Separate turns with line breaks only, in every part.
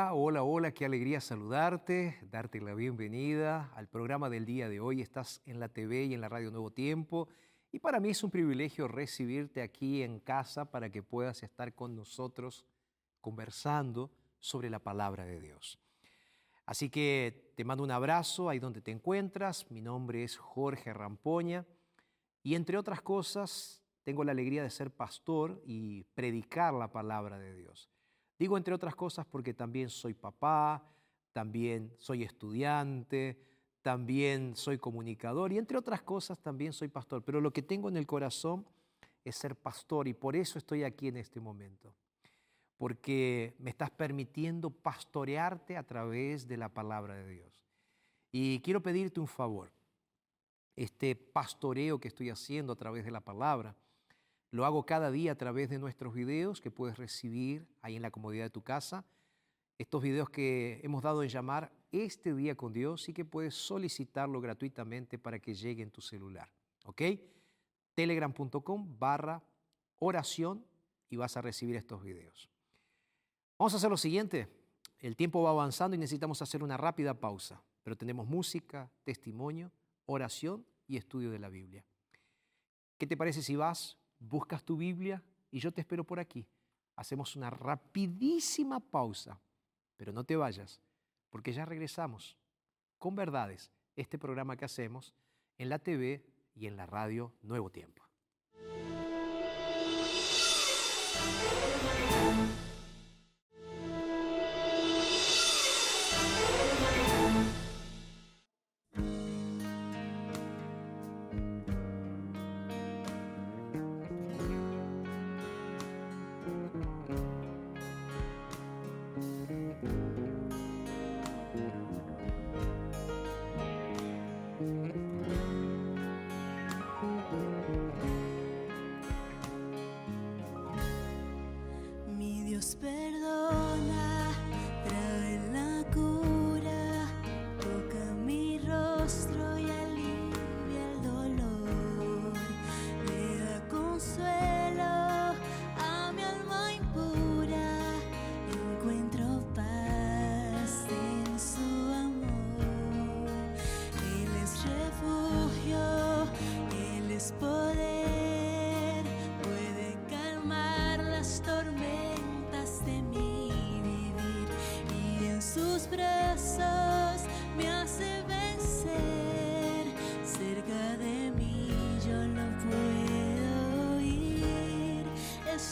Hola, hola, qué alegría saludarte, darte la bienvenida al programa del día de hoy. Estás en la TV y en la radio Nuevo Tiempo y para mí es un privilegio recibirte aquí en casa para que puedas estar con nosotros conversando sobre la palabra de Dios. Así que te mando un abrazo ahí donde te encuentras. Mi nombre es Jorge Rampoña y entre otras cosas tengo la alegría de ser pastor y predicar la palabra de Dios. Digo entre otras cosas porque también soy papá, también soy estudiante, también soy comunicador y entre otras cosas también soy pastor. Pero lo que tengo en el corazón es ser pastor y por eso estoy aquí en este momento. Porque me estás permitiendo pastorearte a través de la palabra de Dios. Y quiero pedirte un favor. Este pastoreo que estoy haciendo a través de la palabra, lo hago cada día a través de nuestros videos que puedes recibir ahí en la comodidad de tu casa. Estos videos que hemos dado en llamar Este Día con Dios y que puedes solicitarlo gratuitamente para que llegue en tu celular. ¿Ok? Telegram.com barra oración y vas a recibir estos videos. Vamos a hacer lo siguiente. El tiempo va avanzando y necesitamos hacer una rápida pausa, pero tenemos música, testimonio, oración y estudio de la Biblia. ¿Qué te parece si vas, buscas tu Biblia y yo te espero por aquí? Hacemos una rapidísima pausa, pero no te vayas, porque ya regresamos con verdades, este programa que hacemos en la TV y en la radio Nuevo Tiempo.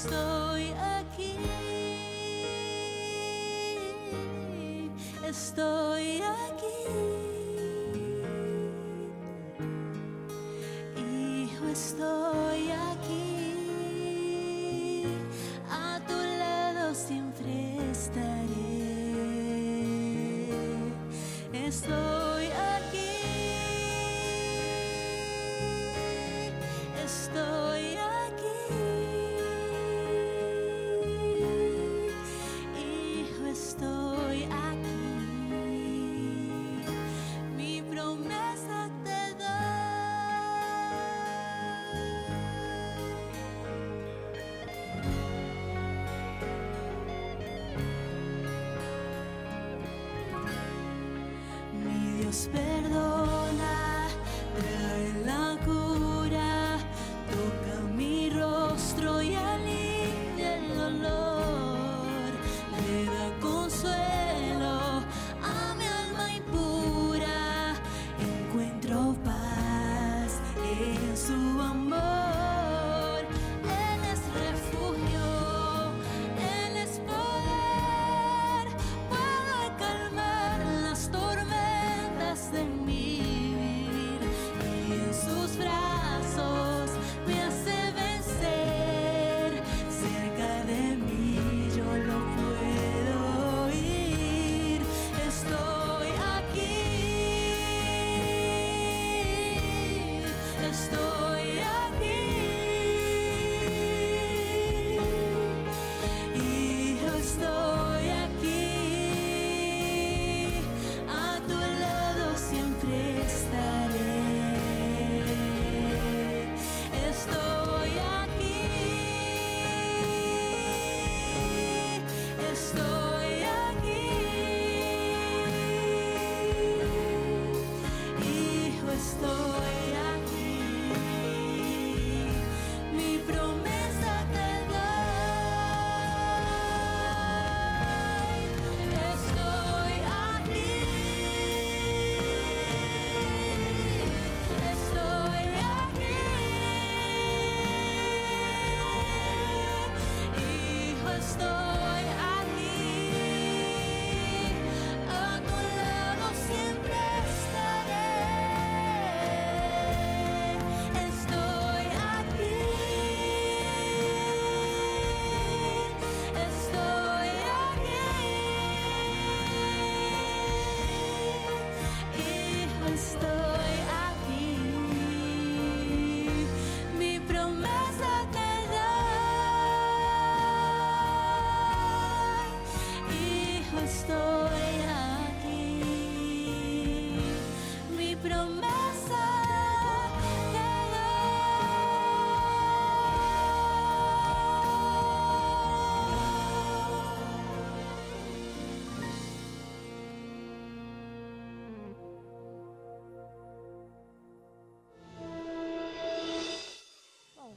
Estoy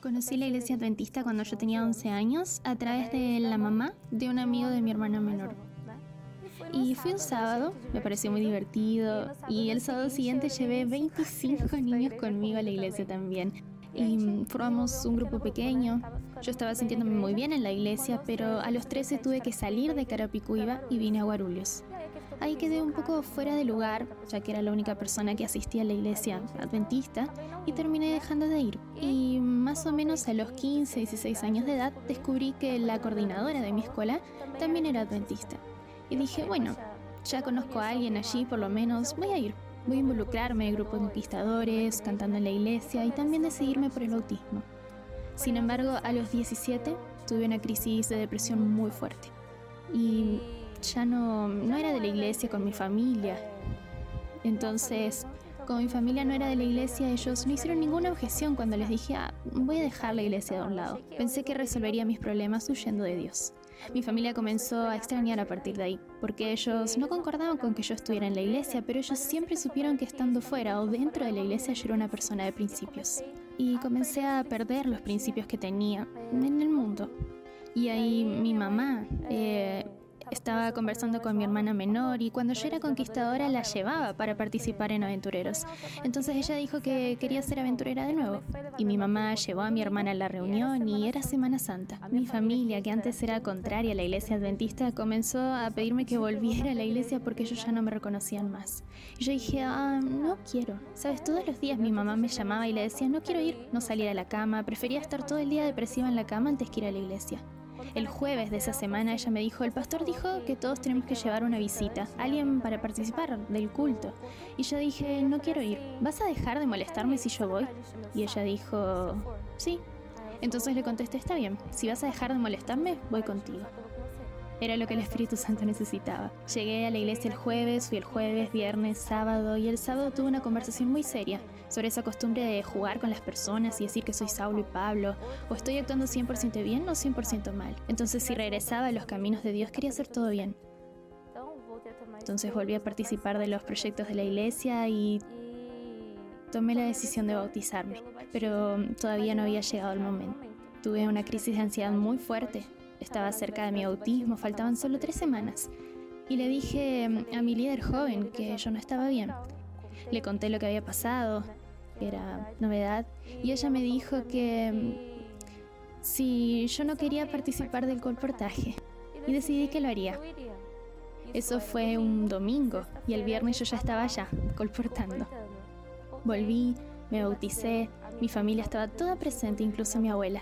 Conocí la iglesia adventista cuando yo tenía 11 años a través de la mamá de un amigo de mi hermana menor. Y fui un sábado, me pareció muy divertido, y el sábado siguiente llevé 25 niños conmigo a la iglesia también. Y formamos un grupo pequeño. Yo estaba sintiéndome muy bien en la iglesia, pero a los 13 tuve que salir de Carapicuiba y vine a Guarulhos. Ahí quedé un poco fuera de lugar, ya que era la única persona que asistía a la iglesia adventista, y terminé dejando de ir. Y más o menos a los 15, 16 años de edad descubrí que la coordinadora de mi escuela también era adventista. Y dije, bueno, ya conozco a alguien allí, por lo menos voy a ir. Voy a involucrarme en grupos conquistadores, cantando en la iglesia y también decidirme por el bautismo. Sin embargo, a los 17 tuve una crisis de depresión muy fuerte. Y ya no, no era de la iglesia con mi familia. Entonces, como mi familia no era de la iglesia, ellos no hicieron ninguna objeción cuando les dije, ah, voy a dejar la iglesia de un lado. Pensé que resolvería mis problemas huyendo de Dios. Mi familia comenzó a extrañar a partir de ahí, porque ellos no concordaban con que yo estuviera en la iglesia, pero ellos siempre supieron que estando fuera o dentro de la iglesia yo era una persona de principios. Y comencé a perder los principios que tenía en el mundo. Y ahí mi mamá, eh, Estaba conversando con mi hermana menor y cuando yo era conquistadora la llevaba para participar en aventureros. Entonces ella dijo que quería ser aventurera de nuevo. Y mi mamá llevó a mi hermana a la reunión y era Semana Santa. Mi familia, que antes era contraria a la iglesia adventista, comenzó a pedirme que volviera a la iglesia porque ellos ya no me reconocían más. Y yo dije, ah, no quiero. Sabes, todos los días mi mamá me llamaba y le decía, no quiero ir, no salir de la cama, prefería estar todo el día depresiva en la cama antes que ir a la iglesia. El jueves de esa semana ella me dijo, el pastor dijo que todos tenemos que llevar una visita, alguien para participar del culto. Y yo dije, no quiero ir, ¿vas a dejar de molestarme si yo voy? Y ella dijo, sí. Entonces le contesté, está bien, si vas a dejar de molestarme, voy contigo. Era lo que el Espíritu Santo necesitaba. Llegué a la iglesia el jueves, fui el jueves, viernes, sábado y el sábado tuve una conversación muy seria sobre esa costumbre de jugar con las personas y decir que soy Saulo y Pablo, o estoy actuando 100% bien o 100% mal. Entonces si regresaba a los caminos de Dios quería hacer todo bien. Entonces volví a participar de los proyectos de la iglesia y tomé la decisión de bautizarme, pero todavía no había llegado el momento. Tuve una crisis de ansiedad muy fuerte estaba cerca de mi autismo, faltaban solo tres semanas. Y le dije a mi líder joven que yo no estaba bien. Le conté lo que había pasado, era novedad, y ella me dijo que mm, si yo no quería participar del colportaje, y decidí que lo haría. Eso fue un domingo, y el viernes yo ya estaba allá, colportando. Volví, me bauticé, mi familia estaba toda presente, incluso mi abuela.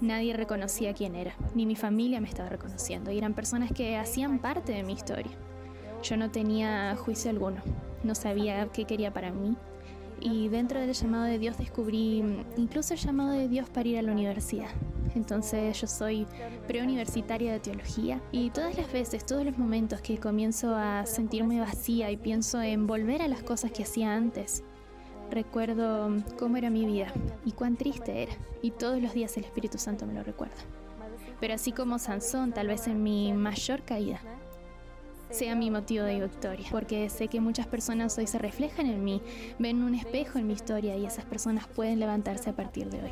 Nadie reconocía quién era, ni mi familia me estaba reconociendo, y eran personas que hacían parte de mi historia. Yo no tenía juicio alguno, no sabía qué quería para mí, y dentro del llamado de Dios descubrí incluso el llamado de Dios para ir a la universidad. Entonces yo soy preuniversitaria de teología y todas las veces, todos los momentos que comienzo a sentirme vacía y pienso en volver a las cosas que hacía antes, Recuerdo cómo era mi vida y cuán triste era, y todos los días el Espíritu Santo me lo recuerda. Pero así como Sansón, tal vez en mi mayor caída, sea mi motivo de victoria, porque sé que muchas personas hoy se reflejan en mí, ven un espejo en mi historia y esas personas pueden levantarse a partir de hoy.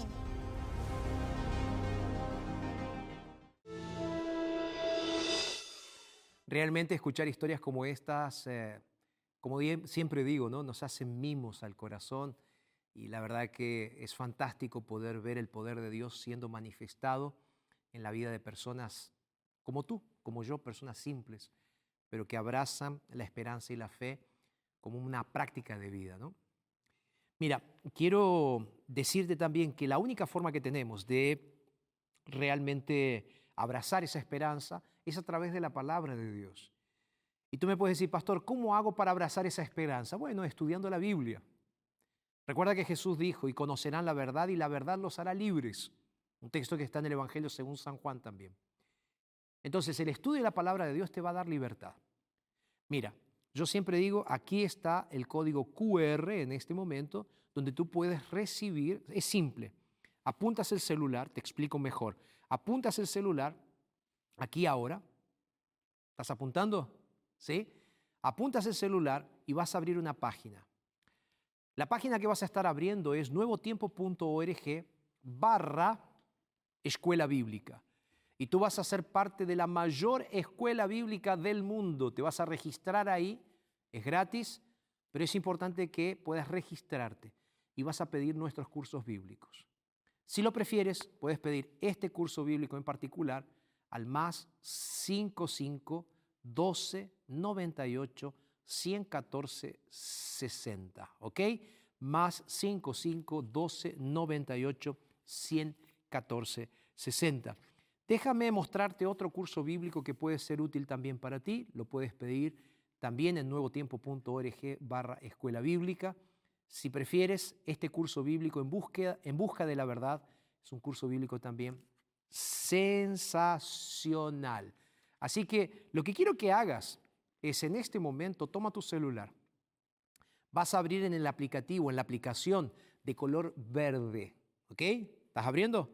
Realmente escuchar historias como estas eh, como siempre digo, ¿no? nos hacen mimos al corazón y la verdad que es fantástico poder ver el poder de Dios siendo manifestado en la vida de personas como tú, como yo, personas simples, pero que abrazan la esperanza y la fe como una práctica de vida. ¿no? Mira, quiero decirte también que la única forma que tenemos de realmente abrazar esa esperanza es a través de la palabra de Dios. Y tú me puedes decir, pastor, ¿cómo hago para abrazar esa esperanza? Bueno, estudiando la Biblia. Recuerda que Jesús dijo, y conocerán la verdad y la verdad los hará libres. Un texto que está en el Evangelio según San Juan también. Entonces, el estudio de la palabra de Dios te va a dar libertad. Mira, yo siempre digo, aquí está el código QR en este momento, donde tú puedes recibir, es simple, apuntas el celular, te explico mejor, apuntas el celular, aquí ahora, ¿estás apuntando? ¿sí? Apuntas el celular y vas a abrir una página. La página que vas a estar abriendo es nuevotiempo.org barra escuela bíblica. Y tú vas a ser parte de la mayor escuela bíblica del mundo. Te vas a registrar ahí, es gratis, pero es importante que puedas registrarte y vas a pedir nuestros cursos bíblicos. Si lo prefieres, puedes pedir este curso bíblico en particular al más 55 12 98 114 60, ¿ok? Más 55 12 98 114 60. Déjame mostrarte otro curso bíblico que puede ser útil también para ti. Lo puedes pedir también en nuevotiempo.org barra escuela bíblica. Si prefieres este curso bíblico en, búsqueda, en busca de la verdad, es un curso bíblico también sensacional. Así que lo que quiero que hagas es en este momento, toma tu celular, vas a abrir en el aplicativo, en la aplicación de color verde, ¿ok? ¿Estás abriendo?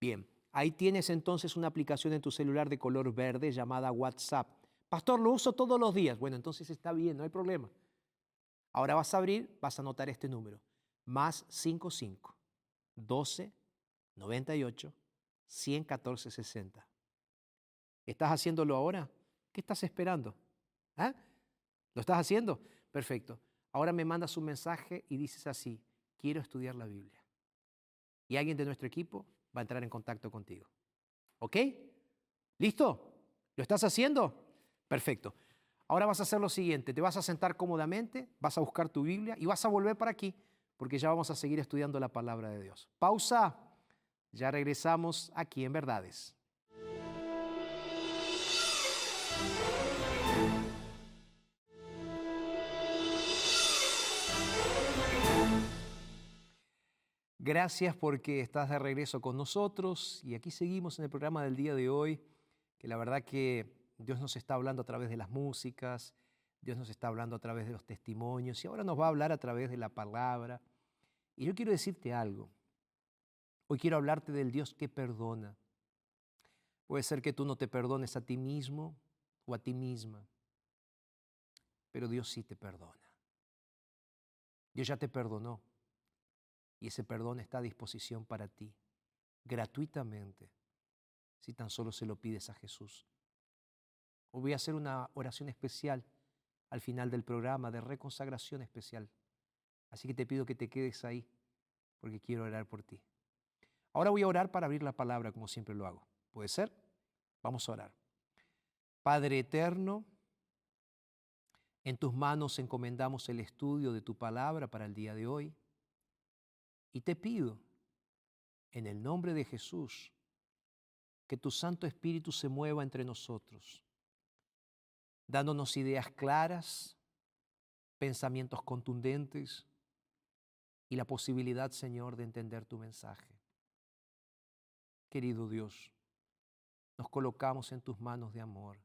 Bien, ahí tienes entonces una aplicación en tu celular de color verde llamada WhatsApp. Pastor, lo uso todos los días. Bueno, entonces está bien, no hay problema. Ahora vas a abrir, vas a anotar este número, más 55 12 98 114 60. ¿Estás haciéndolo ahora? ¿Qué estás esperando? ¿Ah? ¿Lo estás haciendo? Perfecto. Ahora me mandas un mensaje y dices así, quiero estudiar la Biblia. Y alguien de nuestro equipo va a entrar en contacto contigo. ¿Ok? ¿Listo? ¿Lo estás haciendo? Perfecto. Ahora vas a hacer lo siguiente, te vas a sentar cómodamente, vas a buscar tu Biblia y vas a volver para aquí, porque ya vamos a seguir estudiando la palabra de Dios. Pausa. Ya regresamos aquí en Verdades. Gracias porque estás de regreso con nosotros y aquí seguimos en el programa del día de hoy, que la verdad que Dios nos está hablando a través de las músicas, Dios nos está hablando a través de los testimonios y ahora nos va a hablar a través de la palabra. Y yo quiero decirte algo. Hoy quiero hablarte del Dios que perdona. Puede ser que tú no te perdones a ti mismo o a ti misma, pero Dios sí te perdona. Dios ya te perdonó y ese perdón está a disposición para ti, gratuitamente, si tan solo se lo pides a Jesús. Hoy voy a hacer una oración especial al final del programa de reconsagración especial. Así que te pido que te quedes ahí, porque quiero orar por ti. Ahora voy a orar para abrir la palabra, como siempre lo hago. ¿Puede ser? Vamos a orar. Padre eterno, en tus manos encomendamos el estudio de tu palabra para el día de hoy. Y te pido, en el nombre de Jesús, que tu Santo Espíritu se mueva entre nosotros, dándonos ideas claras, pensamientos contundentes y la posibilidad, Señor, de entender tu mensaje. Querido Dios, nos colocamos en tus manos de amor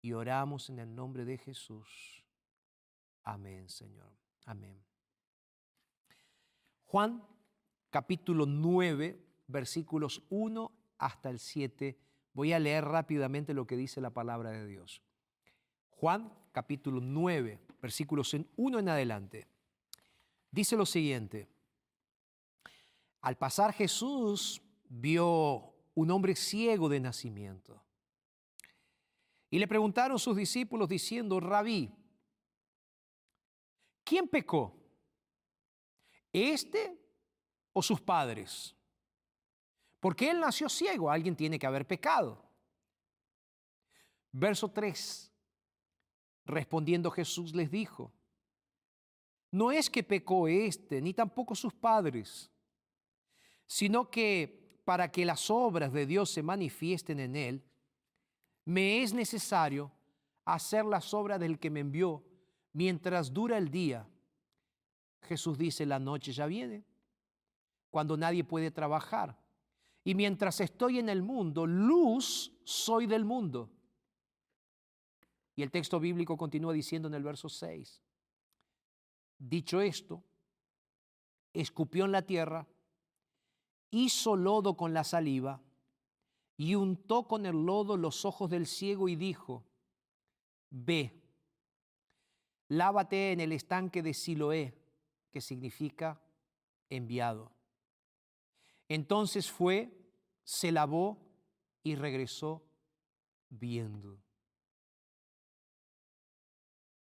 y oramos en el nombre de Jesús. Amén, Señor. Amén. Juan capítulo 9, versículos 1 hasta el 7. Voy a leer rápidamente lo que dice la palabra de Dios. Juan capítulo 9, versículos 1 en adelante. Dice lo siguiente. Al pasar Jesús vio un hombre ciego de nacimiento. Y le preguntaron sus discípulos diciendo, rabí, ¿quién pecó? ¿Este o sus padres? Porque él nació ciego, alguien tiene que haber pecado. Verso 3. Respondiendo Jesús les dijo, no es que pecó este, ni tampoco sus padres, sino que para que las obras de Dios se manifiesten en él, me es necesario hacer las obras del que me envió mientras dura el día. Jesús dice, la noche ya viene, cuando nadie puede trabajar. Y mientras estoy en el mundo, luz soy del mundo. Y el texto bíblico continúa diciendo en el verso 6, dicho esto, escupió en la tierra, hizo lodo con la saliva y untó con el lodo los ojos del ciego y dijo, ve, lávate en el estanque de Siloé que significa enviado. Entonces fue, se lavó y regresó viendo.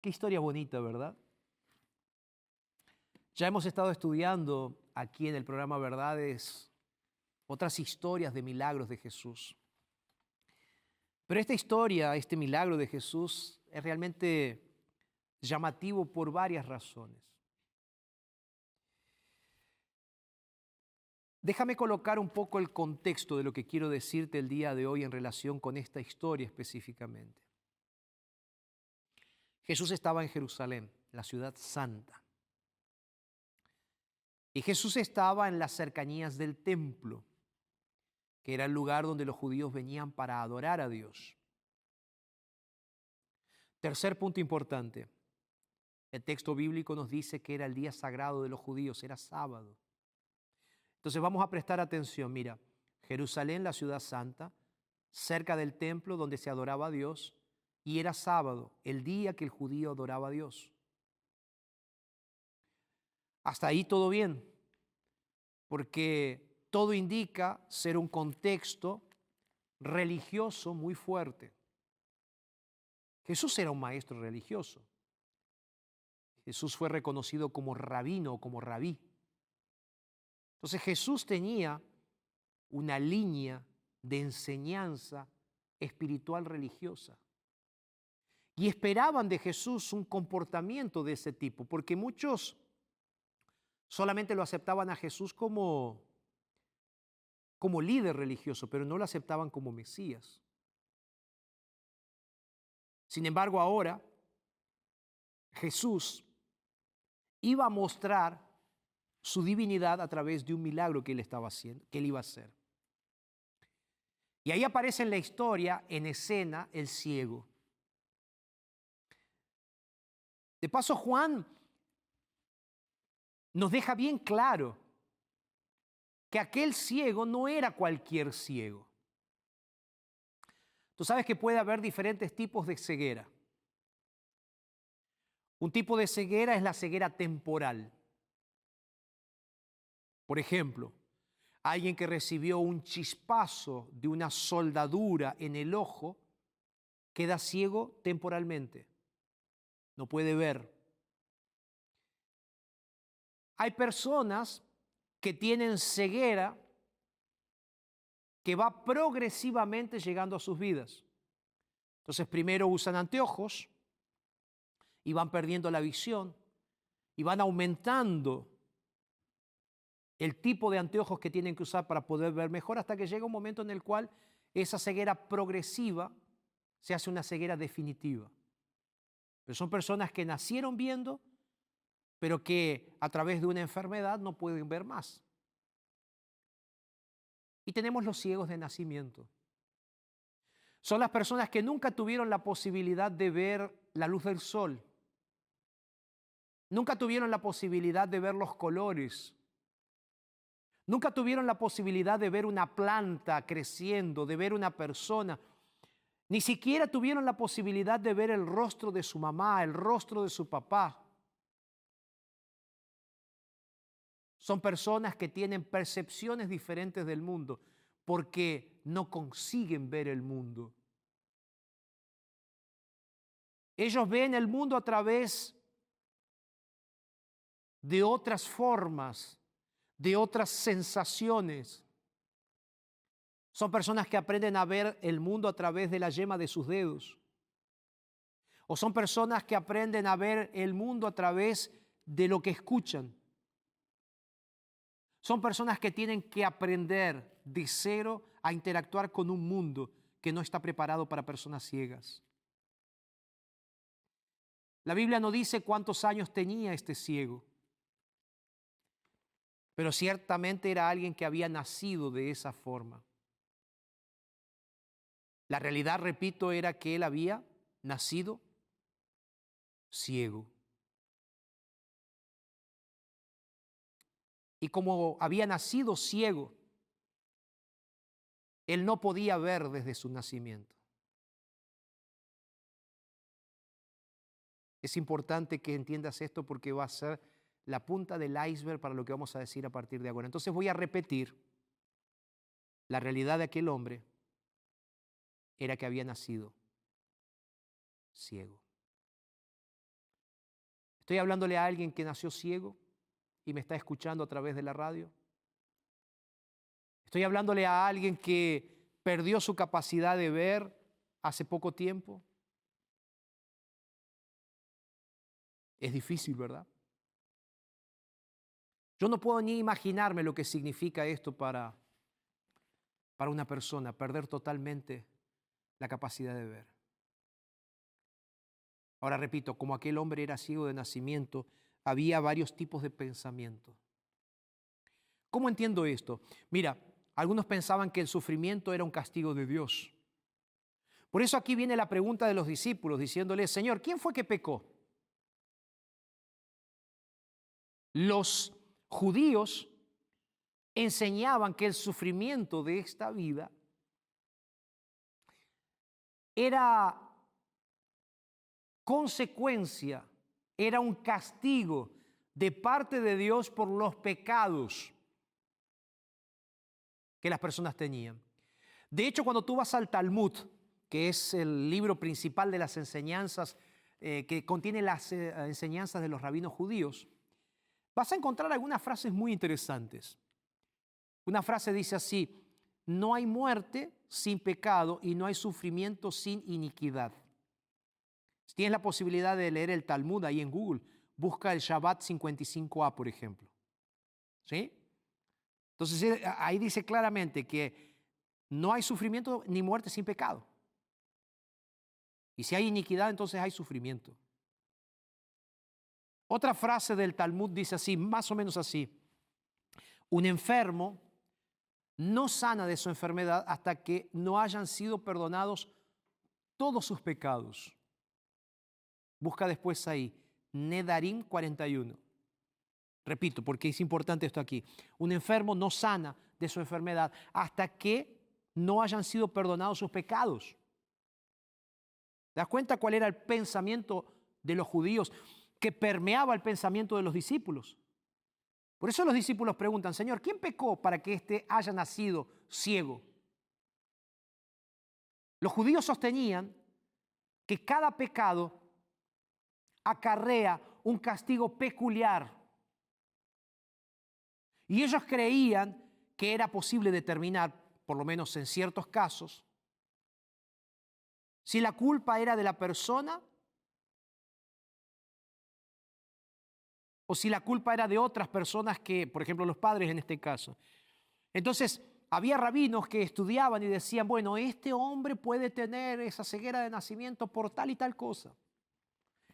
Qué historia bonita, ¿verdad? Ya hemos estado estudiando aquí en el programa Verdades otras historias de milagros de Jesús. Pero esta historia, este milagro de Jesús, es realmente llamativo por varias razones. Déjame colocar un poco el contexto de lo que quiero decirte el día de hoy en relación con esta historia específicamente. Jesús estaba en Jerusalén, la ciudad santa. Y Jesús estaba en las cercanías del templo, que era el lugar donde los judíos venían para adorar a Dios. Tercer punto importante. El texto bíblico nos dice que era el día sagrado de los judíos, era sábado. Entonces vamos a prestar atención. Mira, Jerusalén, la ciudad santa, cerca del templo donde se adoraba a Dios, y era sábado, el día que el judío adoraba a Dios. Hasta ahí todo bien, porque todo indica ser un contexto religioso muy fuerte. Jesús era un maestro religioso. Jesús fue reconocido como rabino o como rabí. Entonces Jesús tenía una línea de enseñanza espiritual religiosa. Y esperaban de Jesús un comportamiento de ese tipo, porque muchos solamente lo aceptaban a Jesús como, como líder religioso, pero no lo aceptaban como Mesías. Sin embargo, ahora Jesús iba a mostrar su divinidad a través de un milagro que él estaba haciendo, que él iba a hacer. Y ahí aparece en la historia, en escena, el ciego. De paso, Juan nos deja bien claro que aquel ciego no era cualquier ciego. Tú sabes que puede haber diferentes tipos de ceguera. Un tipo de ceguera es la ceguera temporal. Por ejemplo, alguien que recibió un chispazo de una soldadura en el ojo queda ciego temporalmente. No puede ver. Hay personas que tienen ceguera que va progresivamente llegando a sus vidas. Entonces primero usan anteojos y van perdiendo la visión y van aumentando el tipo de anteojos que tienen que usar para poder ver mejor hasta que llega un momento en el cual esa ceguera progresiva se hace una ceguera definitiva. Pero son personas que nacieron viendo, pero que a través de una enfermedad no pueden ver más. Y tenemos los ciegos de nacimiento. Son las personas que nunca tuvieron la posibilidad de ver la luz del sol. Nunca tuvieron la posibilidad de ver los colores Nunca tuvieron la posibilidad de ver una planta creciendo, de ver una persona. Ni siquiera tuvieron la posibilidad de ver el rostro de su mamá, el rostro de su papá. Son personas que tienen percepciones diferentes del mundo porque no consiguen ver el mundo. Ellos ven el mundo a través de otras formas de otras sensaciones. Son personas que aprenden a ver el mundo a través de la yema de sus dedos. O son personas que aprenden a ver el mundo a través de lo que escuchan. Son personas que tienen que aprender de cero a interactuar con un mundo que no está preparado para personas ciegas. La Biblia no dice cuántos años tenía este ciego pero ciertamente era alguien que había nacido de esa forma. La realidad, repito, era que él había nacido ciego. Y como había nacido ciego, él no podía ver desde su nacimiento. Es importante que entiendas esto porque va a ser la punta del iceberg para lo que vamos a decir a partir de ahora. Entonces voy a repetir la realidad de aquel hombre era que había nacido ciego. Estoy hablándole a alguien que nació ciego y me está escuchando a través de la radio. Estoy hablándole a alguien que perdió su capacidad de ver hace poco tiempo. Es difícil, ¿verdad? Yo no puedo ni imaginarme lo que significa esto para, para una persona, perder totalmente la capacidad de ver. Ahora repito, como aquel hombre era ciego de nacimiento, había varios tipos de pensamiento. ¿Cómo entiendo esto? Mira, algunos pensaban que el sufrimiento era un castigo de Dios. Por eso aquí viene la pregunta de los discípulos diciéndole, Señor, ¿quién fue que pecó? Los judíos enseñaban que el sufrimiento de esta vida era consecuencia, era un castigo de parte de Dios por los pecados que las personas tenían. De hecho, cuando tú vas al Talmud, que es el libro principal de las enseñanzas, eh, que contiene las eh, enseñanzas de los rabinos judíos, vas a encontrar algunas frases muy interesantes. Una frase dice así, no hay muerte sin pecado y no hay sufrimiento sin iniquidad. Si tienes la posibilidad de leer el Talmud ahí en Google, busca el Shabbat 55a, por ejemplo. ¿Sí? Entonces eh, ahí dice claramente que no hay sufrimiento ni muerte sin pecado. Y si hay iniquidad, entonces hay sufrimiento. Otra frase del Talmud dice así, más o menos así. Un enfermo no sana de su enfermedad hasta que no hayan sido perdonados todos sus pecados. Busca después ahí, Nedarim 41. Repito, porque es importante esto aquí. Un enfermo no sana de su enfermedad hasta que no hayan sido perdonados sus pecados. ¿Te das cuenta cuál era el pensamiento de los judíos que permeaba el pensamiento de los discípulos? Por eso los discípulos preguntan, Señor, ¿quién pecó para que éste haya nacido ciego? Los judíos sostenían que cada pecado acarrea un castigo peculiar. Y ellos creían que era posible determinar, por lo menos en ciertos casos, si la culpa era de la persona o si la culpa era de otras personas que, por ejemplo, los padres en este caso. Entonces, había rabinos que estudiaban y decían, bueno, este hombre puede tener esa ceguera de nacimiento por tal y tal cosa.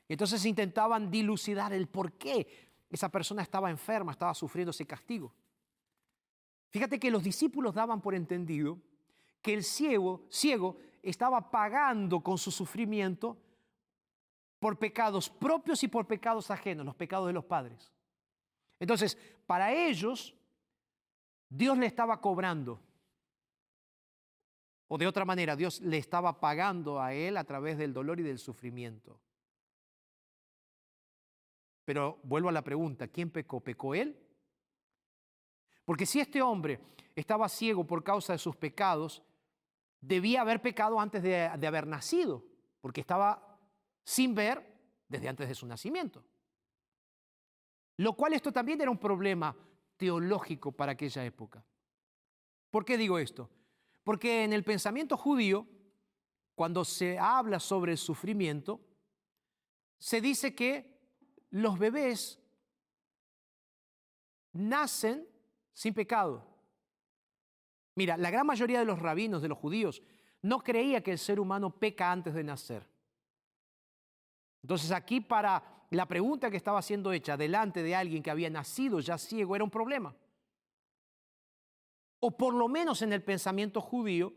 Entonces intentaban dilucidar el por qué esa persona estaba enferma, estaba sufriendo ese castigo. Fíjate que los discípulos daban por entendido que el ciego, ciego estaba pagando con su sufrimiento por pecados propios y por pecados ajenos, los pecados de los padres. Entonces, para ellos, Dios le estaba cobrando. O de otra manera, Dios le estaba pagando a él a través del dolor y del sufrimiento. Pero vuelvo a la pregunta, ¿quién pecó? ¿Pecó él? Porque si este hombre estaba ciego por causa de sus pecados, debía haber pecado antes de, de haber nacido, porque estaba sin ver desde antes de su nacimiento. Lo cual esto también era un problema teológico para aquella época. ¿Por qué digo esto? Porque en el pensamiento judío, cuando se habla sobre el sufrimiento, se dice que los bebés nacen sin pecado. Mira, la gran mayoría de los rabinos, de los judíos, no creía que el ser humano peca antes de nacer. Entonces aquí para la pregunta que estaba siendo hecha delante de alguien que había nacido ya ciego era un problema. O por lo menos en el pensamiento judío,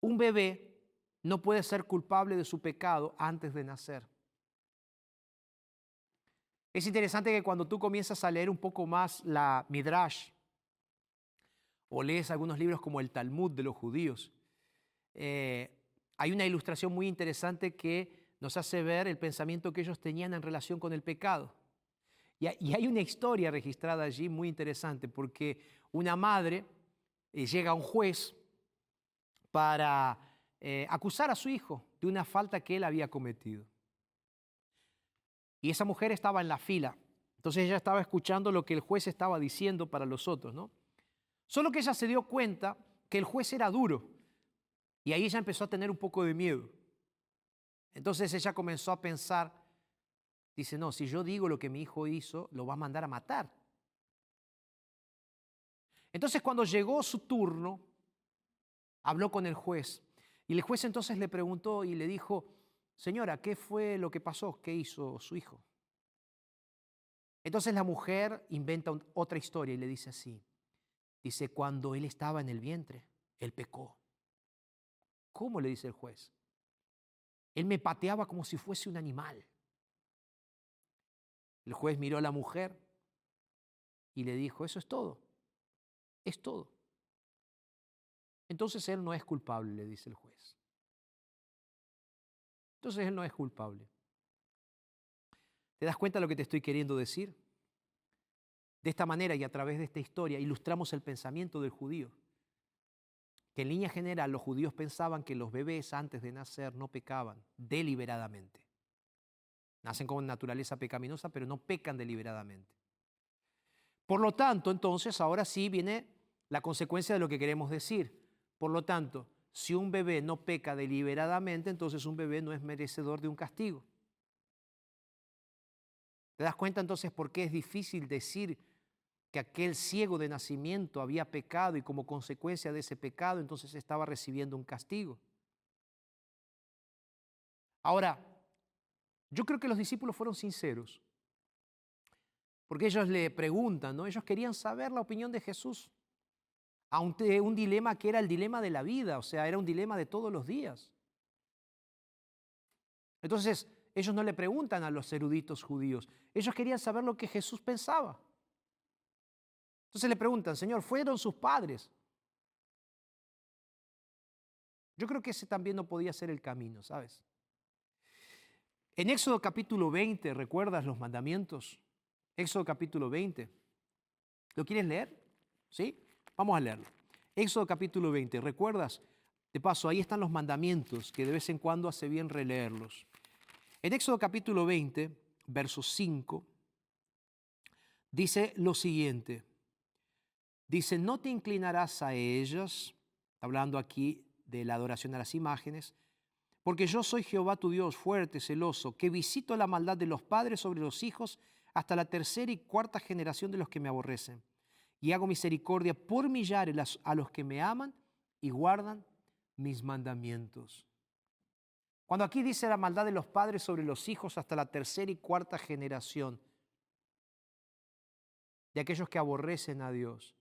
un bebé no puede ser culpable de su pecado antes de nacer. Es interesante que cuando tú comienzas a leer un poco más la Midrash, o lees algunos libros como el Talmud de los judíos, eh, hay una ilustración muy interesante que nos hace ver el pensamiento que ellos tenían en relación con el pecado. Y hay una historia registrada allí muy interesante, porque una madre eh, llega a un juez para eh, acusar a su hijo de una falta que él había cometido. Y esa mujer estaba en la fila, entonces ella estaba escuchando lo que el juez estaba diciendo para los otros, ¿no? Solo que ella se dio cuenta que el juez era duro, y ahí ella empezó a tener un poco de miedo. Entonces ella comenzó a pensar, dice, no, si yo digo lo que mi hijo hizo, lo va a mandar a matar. Entonces cuando llegó su turno, habló con el juez. Y el juez entonces le preguntó y le dijo, señora, ¿qué fue lo que pasó? ¿Qué hizo su hijo? Entonces la mujer inventa otra historia y le dice así. Dice, cuando él estaba en el vientre, él pecó. ¿Cómo le dice el juez? Él me pateaba como si fuese un animal. El juez miró a la mujer y le dijo, eso es todo, es todo. Entonces él no es culpable, le dice el juez. Entonces él no es culpable. ¿Te das cuenta de lo que te estoy queriendo decir? De esta manera y a través de esta historia ilustramos el pensamiento del judío, que en línea general los judíos pensaban que los bebés antes de nacer no pecaban deliberadamente. Nacen con naturaleza pecaminosa, pero no pecan deliberadamente. Por lo tanto, entonces, ahora sí viene la consecuencia de lo que queremos decir. Por lo tanto, si un bebé no peca deliberadamente, entonces un bebé no es merecedor de un castigo. ¿Te das cuenta entonces por qué es difícil decir que aquel ciego de nacimiento había pecado y como consecuencia de ese pecado entonces estaba recibiendo un castigo? Ahora, yo creo que los discípulos fueron sinceros, porque ellos le preguntan, ¿no? Ellos querían saber la opinión de Jesús ante un dilema que era el dilema de la vida, o sea, era un dilema de todos los días. Entonces, ellos no le preguntan a los eruditos judíos, ellos querían saber lo que Jesús pensaba. Entonces le preguntan, Señor, ¿fueron sus padres? Yo creo que ese también no podía ser el camino, ¿sabes? En Éxodo capítulo 20, ¿recuerdas los mandamientos? Éxodo capítulo 20. ¿Lo quieres leer? ¿Sí? Vamos a leerlo. Éxodo capítulo 20, ¿recuerdas? De paso, ahí están los mandamientos, que de vez en cuando hace bien releerlos. En Éxodo capítulo 20, verso 5, dice lo siguiente. Dice, no te inclinarás a ellas, hablando aquí de la adoración a las imágenes, porque yo soy Jehová tu Dios, fuerte, celoso, que visito la maldad de los padres sobre los hijos hasta la tercera y cuarta generación de los que me aborrecen. Y hago misericordia por millares a los que me aman y guardan mis mandamientos. Cuando aquí dice la maldad de los padres sobre los hijos hasta la tercera y cuarta generación de aquellos que aborrecen a Dios,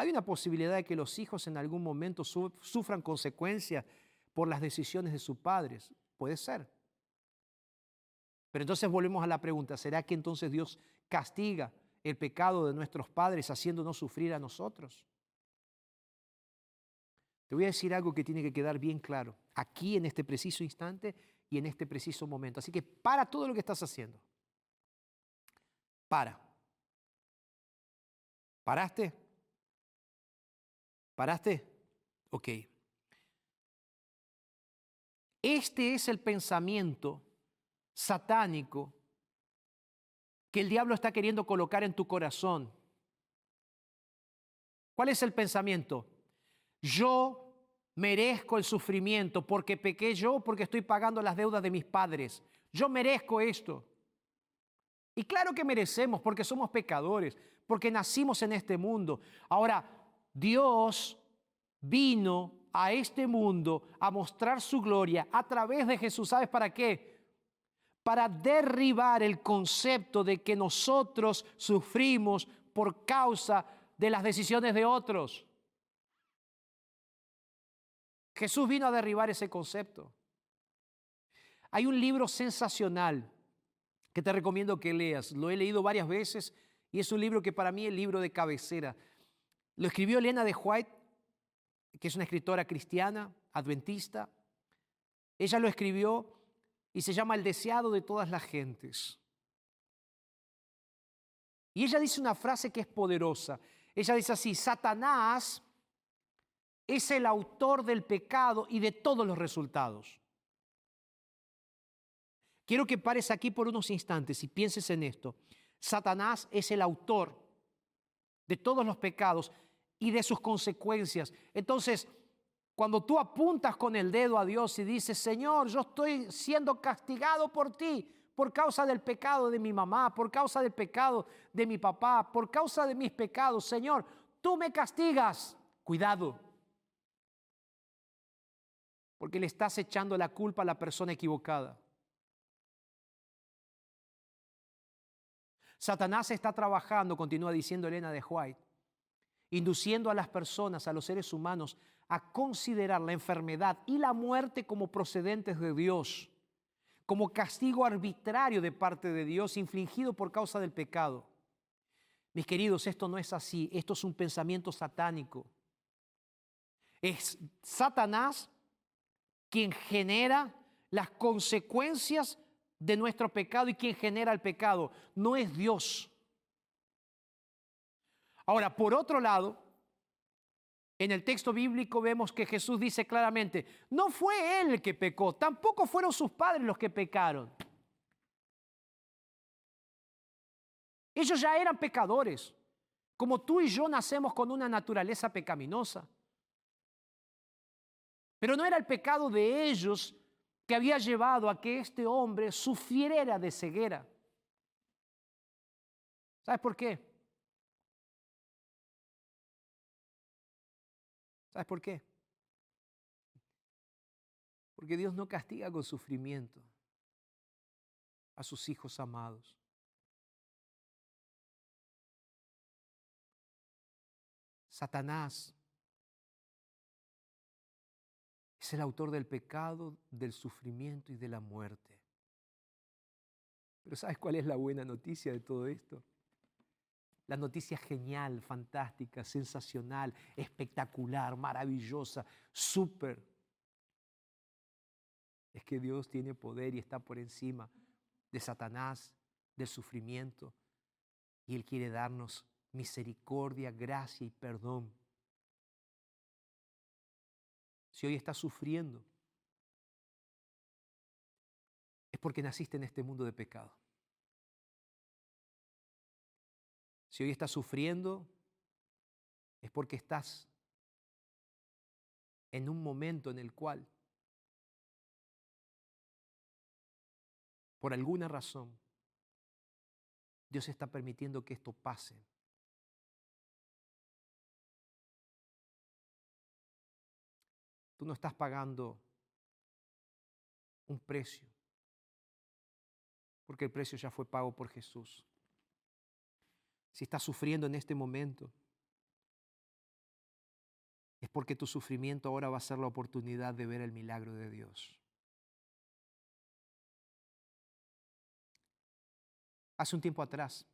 hay una posibilidad de que los hijos en algún momento sufran consecuencias por las decisiones de sus padres. Puede ser. Pero entonces volvemos a la pregunta, ¿será que entonces Dios castiga el pecado de nuestros padres haciéndonos sufrir a nosotros? Te voy a decir algo que tiene que quedar bien claro, aquí en este preciso instante y en este preciso momento. Así que para todo lo que estás haciendo. Para. ¿Paraste? ¿Paraste? Ok. Este es el pensamiento satánico que el diablo está queriendo colocar en tu corazón. ¿Cuál es el pensamiento? Yo merezco el sufrimiento porque pequé yo, porque estoy pagando las deudas de mis padres. Yo merezco esto. Y claro que merecemos porque somos pecadores, porque nacimos en este mundo. Ahora, Dios vino a este mundo a mostrar su gloria a través de Jesús. ¿Sabes para qué? Para derribar el concepto de que nosotros sufrimos por causa de las decisiones de otros. Jesús vino a derribar ese concepto. Hay un libro sensacional que te recomiendo que leas. Lo he leído varias veces y es un libro que para mí es el libro de cabecera. Lo escribió Elena de White, que es una escritora cristiana, adventista. Ella lo escribió y se llama El deseado de todas las gentes. Y ella dice una frase que es poderosa. Ella dice así, Satanás es el autor del pecado y de todos los resultados. Quiero que pares aquí por unos instantes y pienses en esto. Satanás es el autor de todos los pecados y de sus consecuencias. Entonces, cuando tú apuntas con el dedo a Dios y dices, Señor, yo estoy siendo castigado por ti por causa del pecado de mi mamá, por causa del pecado de mi papá, por causa de mis pecados, Señor, tú me castigas. Cuidado, porque le estás echando la culpa a la persona equivocada. Satanás está trabajando, continúa diciendo Elena de White, induciendo a las personas, a los seres humanos, a considerar la enfermedad y la muerte como procedentes de Dios, como castigo arbitrario de parte de Dios infligido por causa del pecado. Mis queridos, esto no es así, esto es un pensamiento satánico. Es Satanás quien genera las consecuencias de nuestro pecado y quien genera el pecado, no es Dios. Ahora, por otro lado, En el texto bíblico vemos que Jesús dice claramente, no fue él el que pecó, tampoco fueron sus padres los que pecaron. Ellos ya eran pecadores, como tú y yo nacemos con una naturaleza pecaminosa. Pero no era el pecado de ellos que había llevado a que este hombre sufriera de ceguera. ¿Sabes por qué? ¿Sabes por qué? Porque Dios no castiga con sufrimiento a sus hijos amados. Satanás es el autor del pecado, del sufrimiento y de la muerte. Pero ¿sabes cuál es la buena noticia de todo esto? La noticia genial, fantástica, sensacional, espectacular, maravillosa, súper. Es que Dios tiene poder y está por encima de Satanás, del sufrimiento. Y Él quiere darnos misericordia, gracia y perdón. Si hoy estás sufriendo, es porque naciste en este mundo de pecado. Si hoy estás sufriendo, es porque estás en un momento en el cual, por alguna razón, Dios está permitiendo que esto pase. Tú no estás pagando un precio, porque el precio ya fue pago por Jesús. Si estás sufriendo en este momento, es porque tu sufrimiento ahora va a ser la oportunidad de ver el milagro de Dios. Hace un tiempo atrás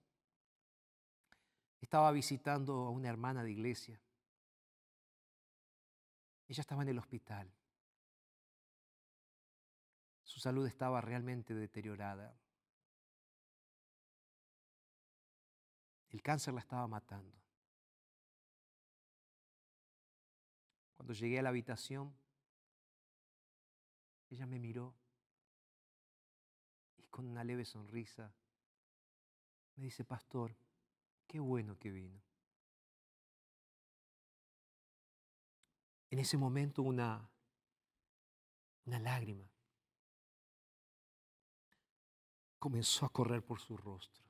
estaba visitando a una hermana de iglesia. Ella estaba en el hospital. Su salud estaba realmente deteriorada. El cáncer la estaba matando. Cuando llegué a la habitación, ella me miró y con una leve sonrisa me dice, pastor, qué bueno que vino. En ese momento una, una lágrima comenzó a correr por su rostro.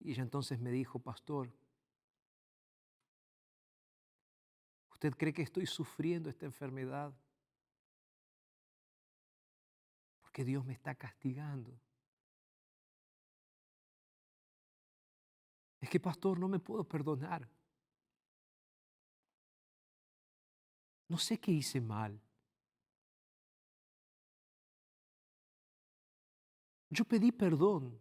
Y ella entonces me dijo, pastor, ¿usted cree que estoy sufriendo esta enfermedad? Porque Dios me está castigando. Es que, pastor, no me puedo perdonar. No sé qué hice mal. Yo pedí perdón.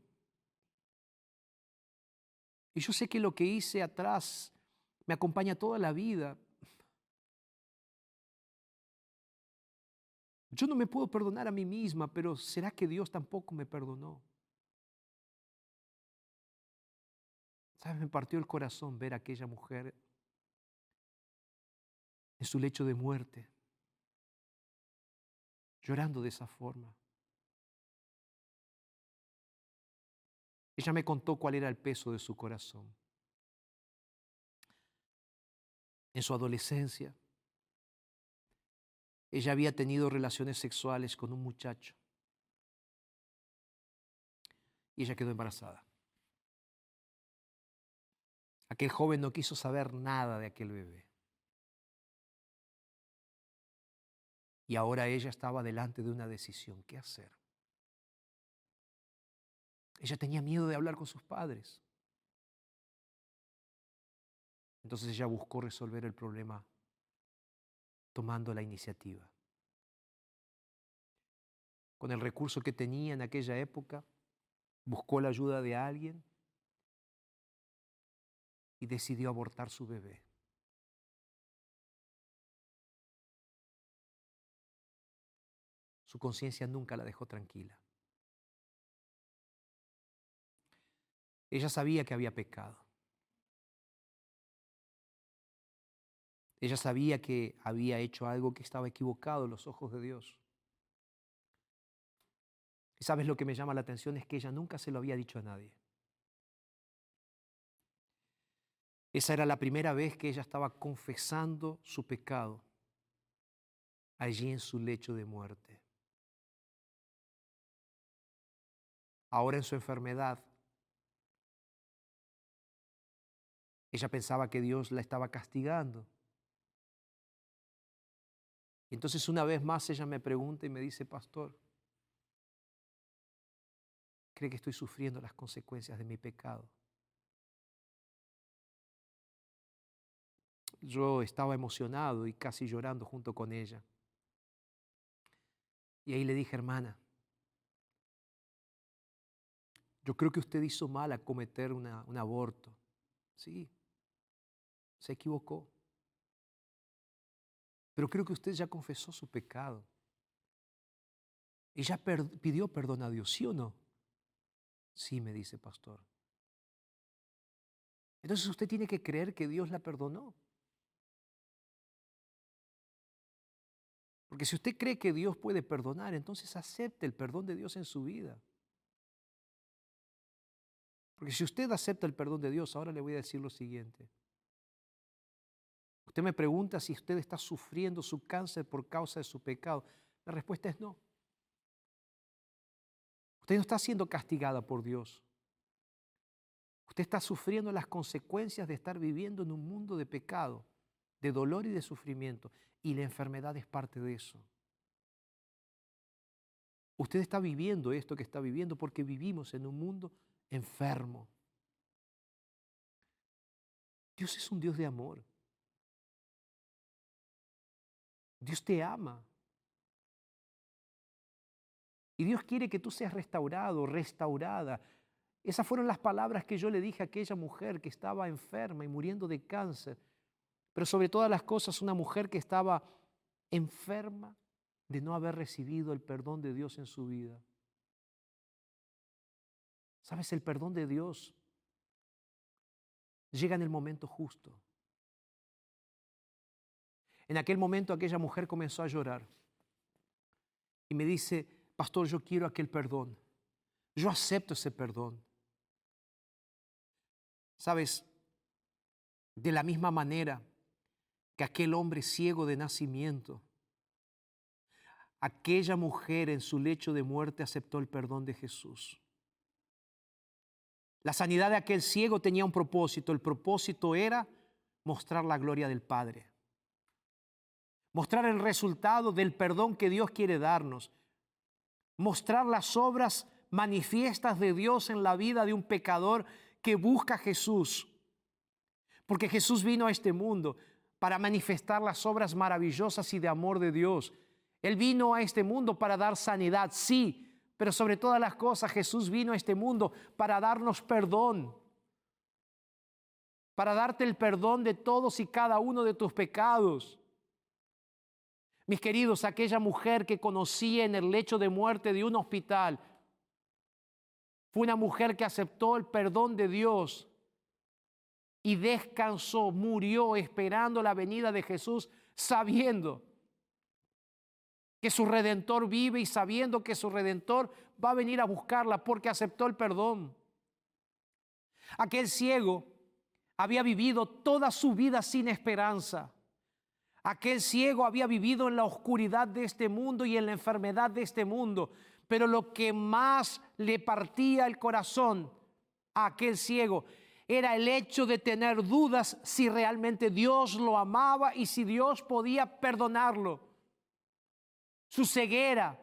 Y yo sé que lo que hice atrás me acompaña toda la vida. Yo no me puedo perdonar a mí misma, pero ¿será que Dios tampoco me perdonó? ¿Sabes? Me partió el corazón ver a aquella mujer en su lecho de muerte, llorando de esa forma. Ella me contó cuál era el peso de su corazón. En su adolescencia, ella había tenido relaciones sexuales con un muchacho y ella quedó embarazada. Aquel joven no quiso saber nada de aquel bebé. Y ahora ella estaba delante de una decisión. ¿Qué hacer? Ella tenía miedo de hablar con sus padres. Entonces ella buscó resolver el problema tomando la iniciativa. Con el recurso que tenía en aquella época, buscó la ayuda de alguien y decidió abortar su bebé. Su conciencia nunca la dejó tranquila. Ella sabía que había pecado. Ella sabía que había hecho algo que estaba equivocado en los ojos de Dios. Y sabes lo que me llama la atención es que ella nunca se lo había dicho a nadie. Esa era la primera vez que ella estaba confesando su pecado allí en su lecho de muerte. Ahora en su enfermedad, ella pensaba que Dios la estaba castigando. Entonces una vez más ella me pregunta y me dice, pastor, ¿cree que estoy sufriendo las consecuencias de mi pecado? Yo estaba emocionado y casi llorando junto con ella. Y ahí le dije, hermana, yo creo que usted hizo mal a cometer un aborto. Sí, se equivocó. Pero creo que usted ya confesó su pecado. Y ya pidió perdón a Dios, ¿sí o no? Sí, me dice pastor. Entonces usted tiene que creer que Dios la perdonó. Porque si usted cree que Dios puede perdonar, entonces acepte el perdón de Dios en su vida. Porque si usted acepta el perdón de Dios, ahora le voy a decir lo siguiente. Usted me pregunta si usted está sufriendo su cáncer por causa de su pecado. La respuesta es no. Usted no está siendo castigada por Dios. Usted está sufriendo las consecuencias de estar viviendo en un mundo de pecado, de dolor y de sufrimiento. Y la enfermedad es parte de eso. Usted está viviendo esto que está viviendo porque vivimos en un mundo enfermo. Dios es un Dios de amor. Dios te ama. Y Dios quiere que tú seas restaurado, restaurada. Esas fueron las palabras que yo le dije a aquella mujer que estaba enferma y muriendo de cáncer. Pero sobre todas las cosas, una mujer que estaba enferma de no haber recibido el perdón de Dios en su vida. ¿Sabes? El perdón de Dios llega en el momento justo. En aquel momento aquella mujer comenzó a llorar y me dice, pastor, yo quiero aquel perdón. Yo acepto ese perdón. ¿Sabes? De la misma manera que aquel hombre ciego de nacimiento, aquella mujer en su lecho de muerte aceptó el perdón de Jesús. La sanidad de aquel ciego tenía un propósito. El propósito era mostrar la gloria del Padre. Mostrar el resultado del perdón que Dios quiere darnos. Mostrar las obras manifiestas de Dios en la vida de un pecador que busca a Jesús. Porque Jesús vino a este mundo para manifestar las obras maravillosas y de amor de Dios. Él vino a este mundo para dar sanidad, sí, pero sobre todas las cosas Jesús vino a este mundo para darnos perdón, para darte el perdón de todos y cada uno de tus pecados. Mis queridos, aquella mujer que conocí en el lecho de muerte de un hospital, fue una mujer que aceptó el perdón de Dios y descansó, murió esperando la venida de Jesús, sabiendo que su redentor vive y sabiendo que su redentor va a venir a buscarla porque aceptó el perdón. Aquel ciego había vivido toda su vida sin esperanza. Aquel ciego había vivido en la oscuridad de este mundo y en la enfermedad de este mundo. Pero lo que más le partía el corazón a aquel ciego era el hecho de tener dudas si realmente Dios lo amaba y si Dios podía perdonarlo. Su ceguera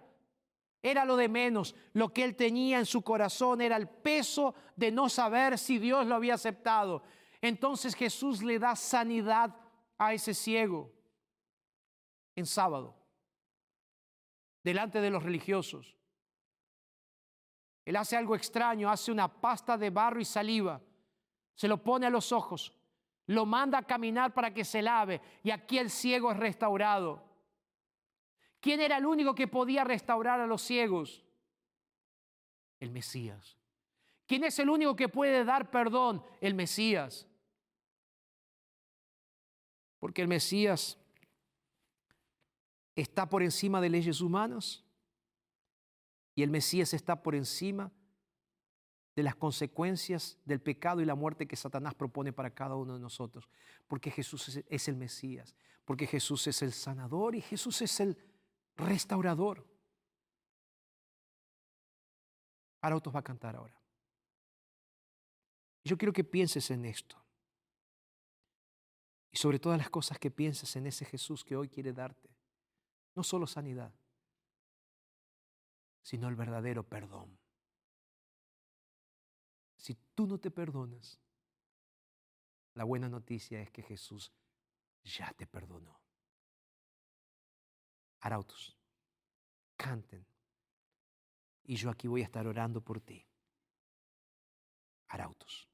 era lo de menos. Lo que él tenía en su corazón era el peso de no saber si Dios lo había aceptado. Entonces Jesús le da sanidad a ese ciego en sábado, delante de los religiosos. Él hace algo extraño, hace una pasta de barro y saliva, se lo pone a los ojos, lo manda a caminar para que se lave y aquí el ciego es restaurado. ¿Quién era el único que podía restaurar a los ciegos? El Mesías. ¿Quién es el único que puede dar perdón? El Mesías. Porque el Mesías está por encima de leyes humanas y el Mesías está por encima de las consecuencias del pecado y la muerte que Satanás propone para cada uno de nosotros. Porque Jesús es- el Mesías, porque Jesús es el sanador y Jesús es el restaurador. Arautos va a cantar ahora. Yo quiero que pienses en esto. Y sobre todas las cosas que pienses en ese Jesús que hoy quiere darte. No solo sanidad, sino el verdadero perdón. Si tú no te perdonas, la buena noticia es que Jesús ya te perdonó. Arautos, canten. Y yo aquí voy a estar orando por ti. Arautos.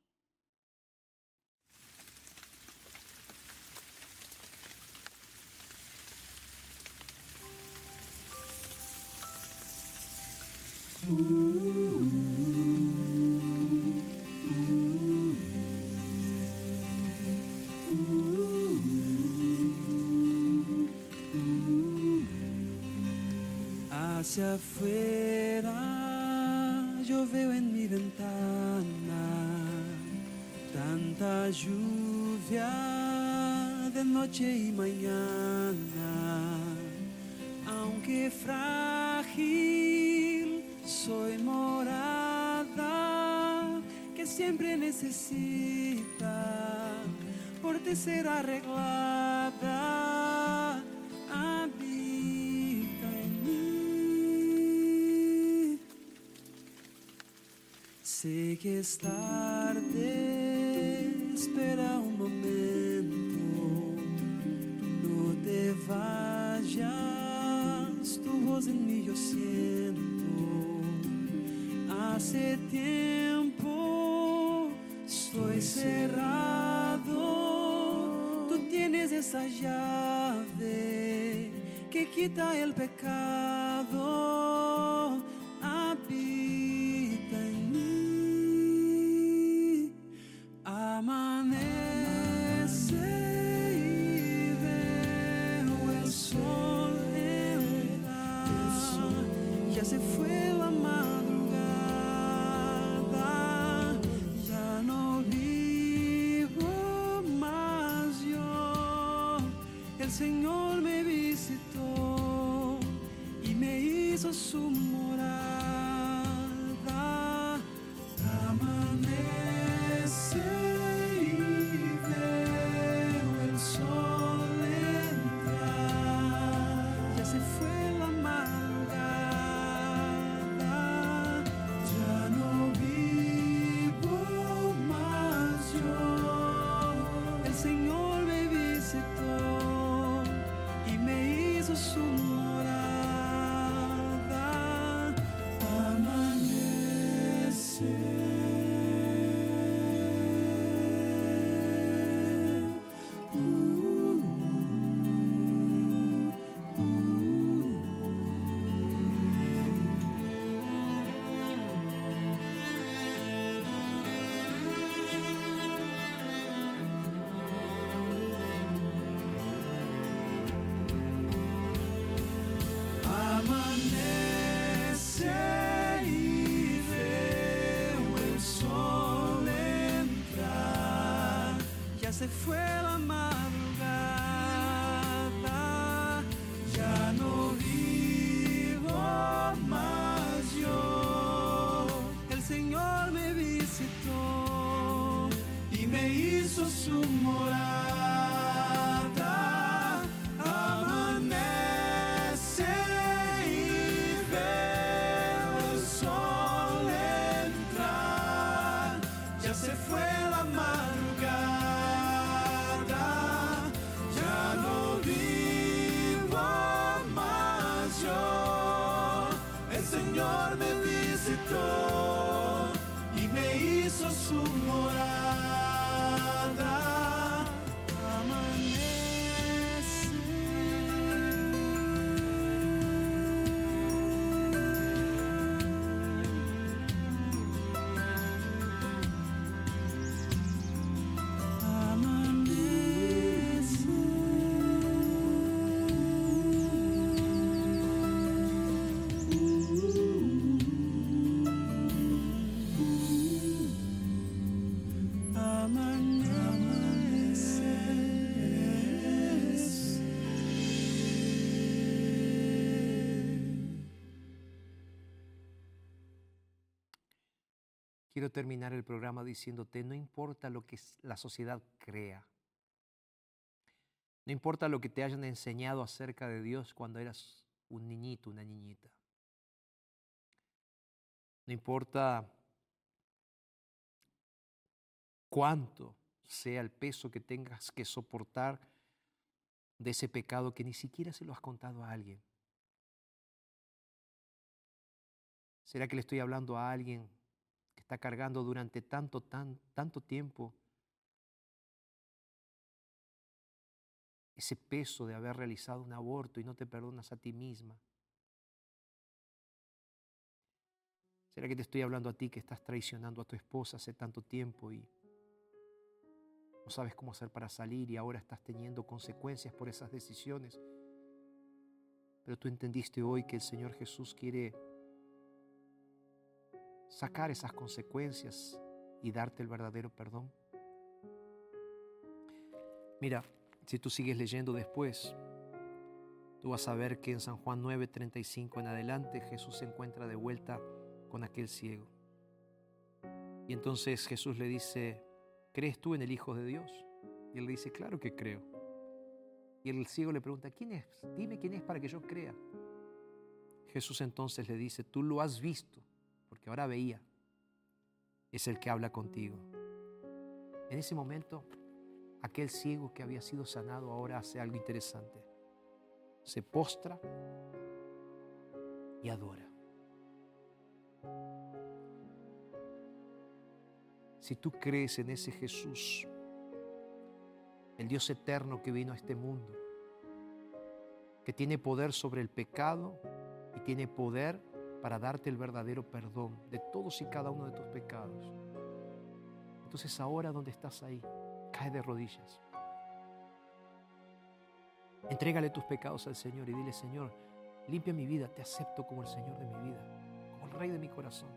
Hacia afuera yo veo en mi ventana tanta lluvia de noche y mañana. Aunque frágil, soy morada que siempre necesita por ti ser arreglada. Habita en mí. Sé que es tarde, espera un momento, no te vayas, tu voz en mí yo siento. Hace tiempo estoy cerrado, tú tienes esa llave que quita el pecado.
Quiero terminar el programa diciéndote, no importa lo que la sociedad crea, no importa lo que te hayan enseñado acerca de Dios cuando eras un niñito, una niñita. No importa cuánto sea el peso que tengas que soportar de ese pecado que ni siquiera se lo has contado a alguien. ¿Será que le estoy hablando a alguien está cargando durante tanto, tan, tanto tiempo ese peso de haber realizado un aborto y no te perdonas a ti misma? ¿Será que te estoy hablando a ti que estás traicionando a tu esposa hace tanto tiempo y no sabes cómo hacer para salir y ahora estás teniendo consecuencias por esas decisiones? Pero tú entendiste hoy que el Señor Jesús quiere sacar esas consecuencias y darte el verdadero perdón. Mira, si tú sigues leyendo después, tú vas a ver que en San Juan 9:35 en adelante Jesús se encuentra de vuelta con aquel ciego. Y entonces Jesús le dice, ¿crees tú en el Hijo de Dios? Y él le dice, claro que creo. Y el ciego le pregunta, ¿quién es? Dime quién es para que yo crea. Jesús entonces le dice, tú lo has visto, ahora veía. Es el que habla contigo. En ese momento, aquel ciego que había sido sanado ahora hace algo interesante. Se postra y adora. Si tú crees en ese Jesús, el Dios eterno que vino a este mundo, que tiene poder sobre el pecado y tiene poder para darte el verdadero perdón de todos y cada uno de tus pecados. Entonces ahora donde estás ahí, cae de rodillas. Entrégale tus pecados al Señor y dile, Señor, limpia mi vida, te acepto como el Señor de mi vida, como el Rey de mi corazón.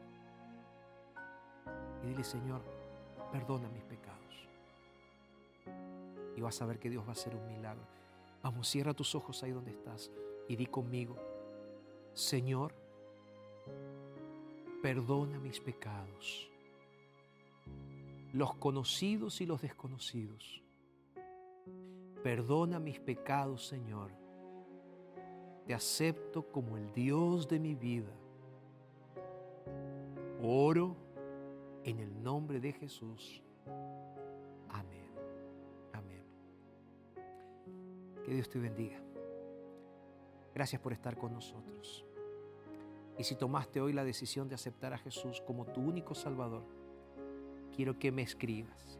Y dile, Señor, perdona mis pecados. Y vas a ver que Dios va a hacer un milagro. Vamos, cierra tus ojos ahí donde estás y di conmigo, Señor, perdona mis pecados, los conocidos y los desconocidos. Perdona mis pecados, Señor. Te acepto como el Dios de mi vida. Oro en el nombre de Jesús. Amén. Amén. Que Dios te bendiga. Gracias por estar con nosotros. Y si tomaste hoy la decisión de aceptar a Jesús como tu único Salvador, quiero que me escribas.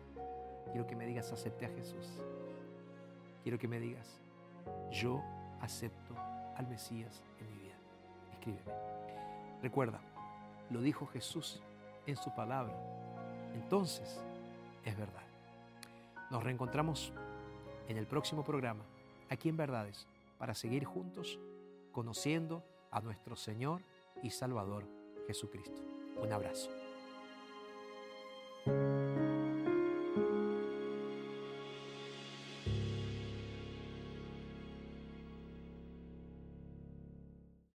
Quiero que me digas, acepté a Jesús. Quiero que me digas, yo acepto al Mesías en mi vida. Escríbeme. Recuerda, lo dijo Jesús en su palabra. Entonces, es verdad. Nos reencontramos en el próximo programa, aquí en Verdades, para seguir juntos conociendo a nuestro Señor y Salvador Jesucristo. Un abrazo.